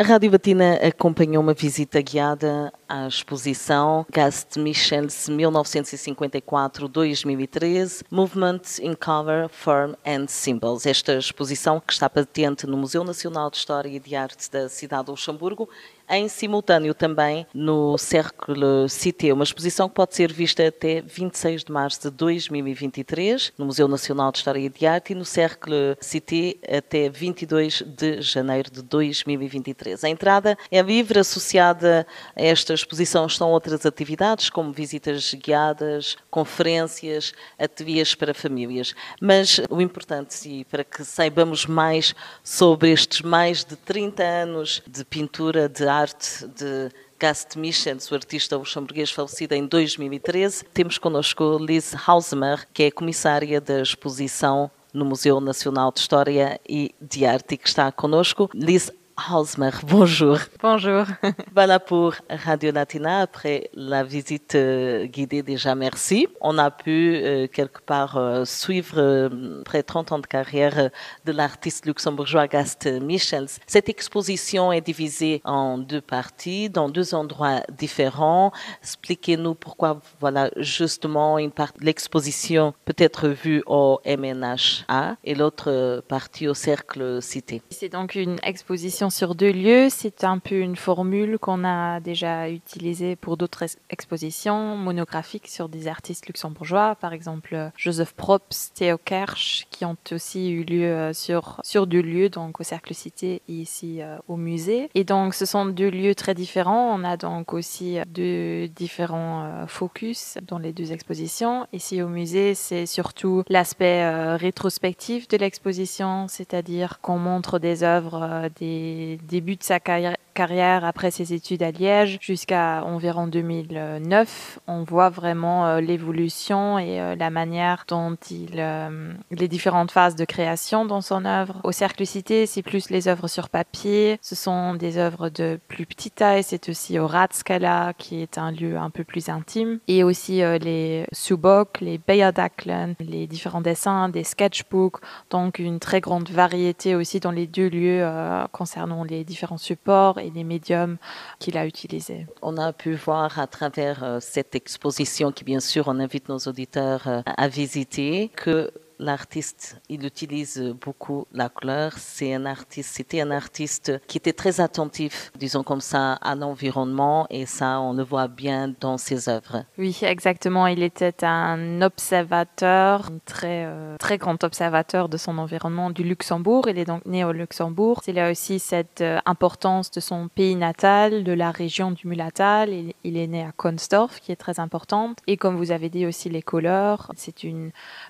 A Rádio Batina acompanhou uma visita guiada à exposição Gast Michels 1954-2013 Movement in Cover, Form and Symbols. Esta exposição que está patente no Museu Nacional de História e de Arte da cidade de Luxemburgo em simultâneo também no Cercle Cité, uma exposição que pode ser vista até 26 de março de 2023 no Museu Nacional de História e de Arte e no Cercle Cité até 22 de janeiro de 2023. A entrada é livre, associada a esta exposição estão outras atividades como visitas guiadas, conferências, ateliês para famílias. Mas o importante, e para que saibamos mais sobre estes mais de 30 anos de pintura, de arte, de Gast Michels, o artista luxemburguês falecido em 2013. Temos connosco Liz Hausmer, que é comissária da exposição no Museu Nacional de História e de Arte que está connosco. Liz Hausmer, bonjour. Bonjour. Voilà pour Radio Latina. Après la visite euh, guidée, déjà merci. On a pu euh, quelque part euh, suivre près de 30 ans de carrière de l'artiste luxembourgeois Gast Michels. Cette exposition est divisée en deux parties, dans deux endroits différents. Expliquez-nous pourquoi, voilà, justement, une partie de l'exposition peut être vue au MNHA et l'autre partie au Cercle Cité. C'est donc une exposition sur deux lieux. C'est un peu une formule qu'on a déjà utilisée pour d'autres expositions monographiques sur des artistes luxembourgeois, par exemple Joseph Probst, Theo Kersch, qui ont aussi eu lieu euh, sur, sur deux lieux, donc au Cercle Cité et ici euh, au musée. Et donc ce sont deux lieux très différents. On a donc aussi deux différents euh, focus dans les deux expositions. Ici au musée, c'est surtout l'aspect rétrospectif de l'exposition, c'est-à-dire qu'on montre des œuvres des début de sa carrière carrière après ses études à Liège jusqu'à environ 2009, on voit vraiment euh, l'évolution et euh, la manière dont il euh, les différentes phases de création dans son œuvre. Au Cercle Cité, c'est plus les œuvres sur papier. Ce sont des œuvres de plus petite taille. C'est aussi au Ratskala qui est un lieu un peu plus intime et aussi les Subok, les Beyerdaklen, les différents dessins, des sketchbooks. Donc une très grande variété aussi dans les deux lieux concernant les différents supports les médiums qu'il a utilisés. On a pu voir à travers euh, cette exposition qui, bien sûr, on invite nos auditeurs euh, à visiter que l'artiste, il utilise beaucoup la couleur. C'est un artiste, c'était un artiste qui était très attentif, disons comme ça, à l'environnement et ça, on le voit bien dans ses œuvres. Oui, exactement. Il était un observateur, un très, euh, très grand observateur de son environnement du Luxembourg. Il est donc né au Luxembourg. C'est là aussi cette euh, importance de son pays natal, de la région du Mulatal. Il, il est né à Konsdorf, qui est très importante. Et comme vous avez dit aussi, les couleurs. C'est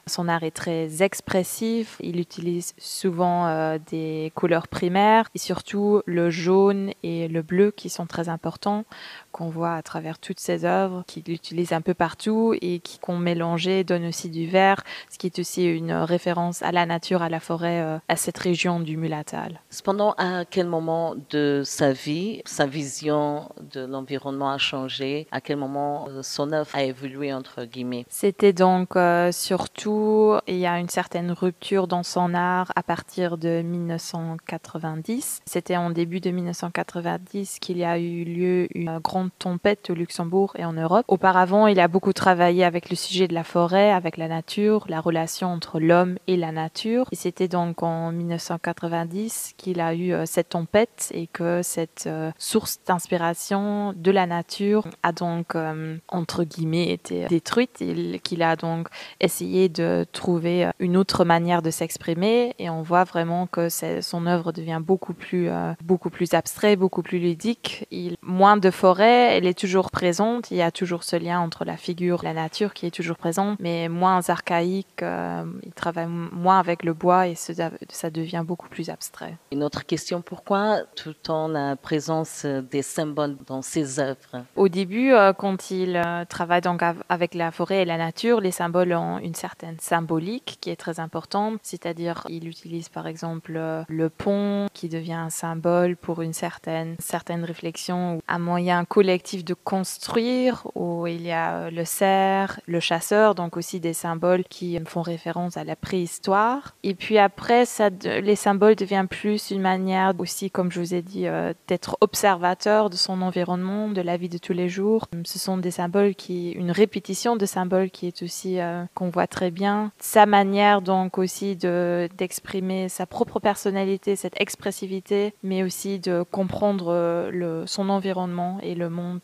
son art est très expressif. Il utilise souvent euh, des couleurs primaires et surtout le jaune et le bleu qui sont très importants qu'on voit à travers toutes ses œuvres, qu'il utilise un peu partout et qui qu'on mélangeait donne aussi du vert, ce qui est aussi une référence à la nature, à la forêt, euh, à cette région du Mulatal. Cependant, à quel moment de sa vie, sa vision de l'environnement a changé? À quel moment euh, son œuvre a évolué entre guillemets? C'était donc surtout il y a une certaine rupture dans son art à partir de 1990. C'était en début de 1990 qu'il y a eu lieu une grande tempête au Luxembourg et en Europe. Auparavant, il a beaucoup travaillé avec le sujet de la forêt, avec la nature, la relation entre l'homme et la nature. Et c'était donc en 1990 qu'il a eu euh, cette tempête et que cette euh, source d'inspiration de la nature a donc, euh, entre guillemets, été détruite et qu'il a donc essayé de trouver euh, une autre manière de s'exprimer et on voit vraiment que son œuvre devient beaucoup plus, euh, beaucoup plus abstrait, beaucoup plus ludique. Il, moins de forêt, elle est toujours présente, il y a toujours ce lien entre la figure, la nature qui est toujours présente, mais moins archaïque, euh, il travaille moins avec le bois et ça, ça devient beaucoup plus abstrait. Une autre question, pourquoi tout temps la présence des symboles dans ses œuvres? Au début, quand il travaille donc avec la forêt et la nature, les symboles ont une certaine symbolique qui est très importante, c'est-à-dire il utilise par exemple euh, le pont qui devient un symbole pour une certaine, certaine réflexion, un moyen collectif de construire, où il y a euh, le cerf, le chasseur, donc aussi des symboles qui font référence à la préhistoire. Et puis après, les symboles deviennent plus une manière aussi, comme je vous ai dit, euh, d'être observateur de son environnement, de la vie de tous les jours. Ce sont des symboles qui, une répétition de symboles qui est aussi, qu'on voit très bien. Manière donc aussi de, d'exprimer sa propre personnalité, cette expressivité, mais aussi de comprendre euh, le, son environnement et le monde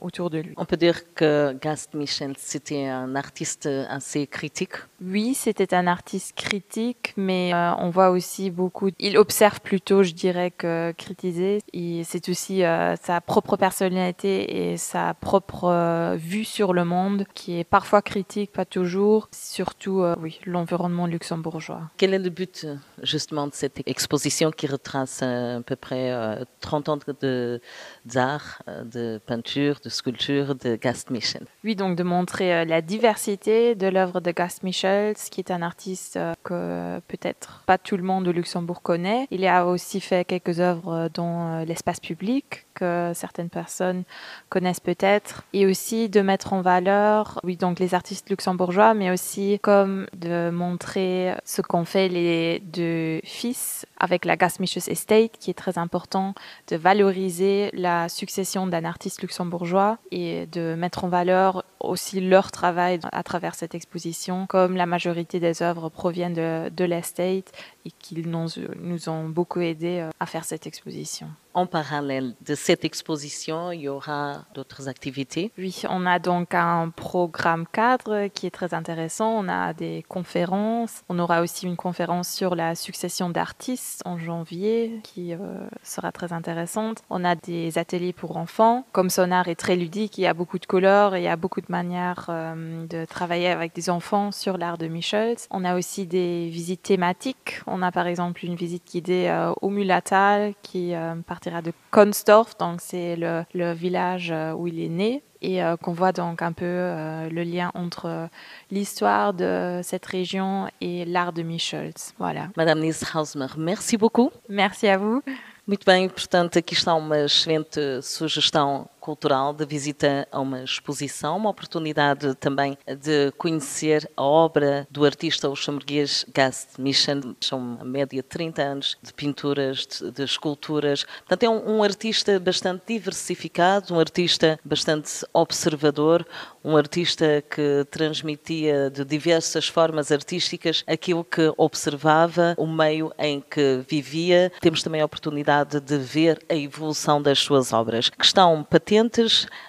autour de lui. On peut dire que Gast Michel, c'était un artiste assez critique Oui, c'était un artiste critique, mais on voit aussi beaucoup, il observe plutôt, je dirais, que critiser. C'est aussi sa propre personnalité et sa propre euh, vue sur le monde qui est parfois critique, pas toujours, surtout euh, oui, l'environnement luxembourgeois. Quel est le but justement de cette exposition qui retrace à peu près 30 euh, ans d'art, de, peinture, de sculpture de Gast Michel? Oui, donc de montrer la diversité de l'œuvre de Gast Michel, qui est un artiste que peut-être pas tout le monde au Luxembourg connaît. Il a aussi fait quelques œuvres dans l'espace public que certaines personnes connaissent peut-être, et aussi de mettre en valeur, oui, donc les artistes luxembourgeois, mais aussi comme de montrer ce qu'ont fait les deux fils avec la Gasmichus Estate, qui est très important, de valoriser la succession d'un artiste luxembourgeois et de mettre en valeur aussi leur travail à travers cette exposition, comme la majorité des œuvres proviennent de, de l'estate et qu'ils nous, ont beaucoup aidé euh, à faire cette exposition. En parallèle de cette exposition, il y aura d'autres activités Oui, on a donc un programme cadre qui est très intéressant. On a des conférences. On aura aussi une conférence sur la succession d'artistes en janvier qui euh, sera très intéressante. On a des ateliers pour enfants. Comme Sonar est très ludique, il y a beaucoup de couleurs et il y a beaucoup de manières euh, de travailler avec des enfants sur l'art de Michels. On a aussi des visites thématiques. On a par exemple une visite guidée euh, au Mulatal qui partira de Konsdorf, donc c'est le, village où il est né et qu'on voit donc un peu le lien entre l'histoire de cette région et l'art de Michels. Voilà. Madame Nils Hausmer, merci beaucoup. Merci à vous. Muito bem, portanto, aqui está uma excelente sugestão cultural de visita a uma exposição, uma oportunidade também de conhecer a obra do artista luxemburguês Gast Michel. São uma média de 30 anos de pinturas, de, de esculturas. Portanto, é um, um, artista bastante diversificado, um artista bastante observador, um artista que transmitia de diversas formas artísticas aquilo que observava, o meio em que vivia. Temos também a oportunidade de ver a evolução das suas obras, que estão patentes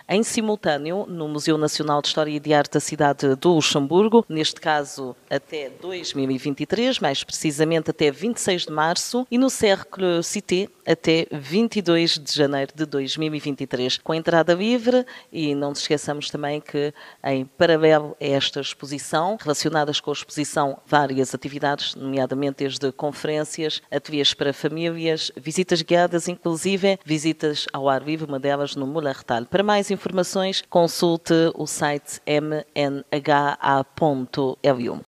em simultâneo no Museu Nacional de História e de Arte da cidade do Luxemburgo, neste caso até 2023, mais precisamente até 26 de março, e no Cercle Cité até 22 de janeiro de 2023, com entrada livre e não nos esqueçamos também que em paralelo a esta exposição, relacionadas com a exposição várias atividades, nomeadamente desde conferências, ateliês para famílias, visitas guiadas, inclusive visitas ao ar livre, uma delas no Mulartal. Para mais informações, consulte o site mnha.lu.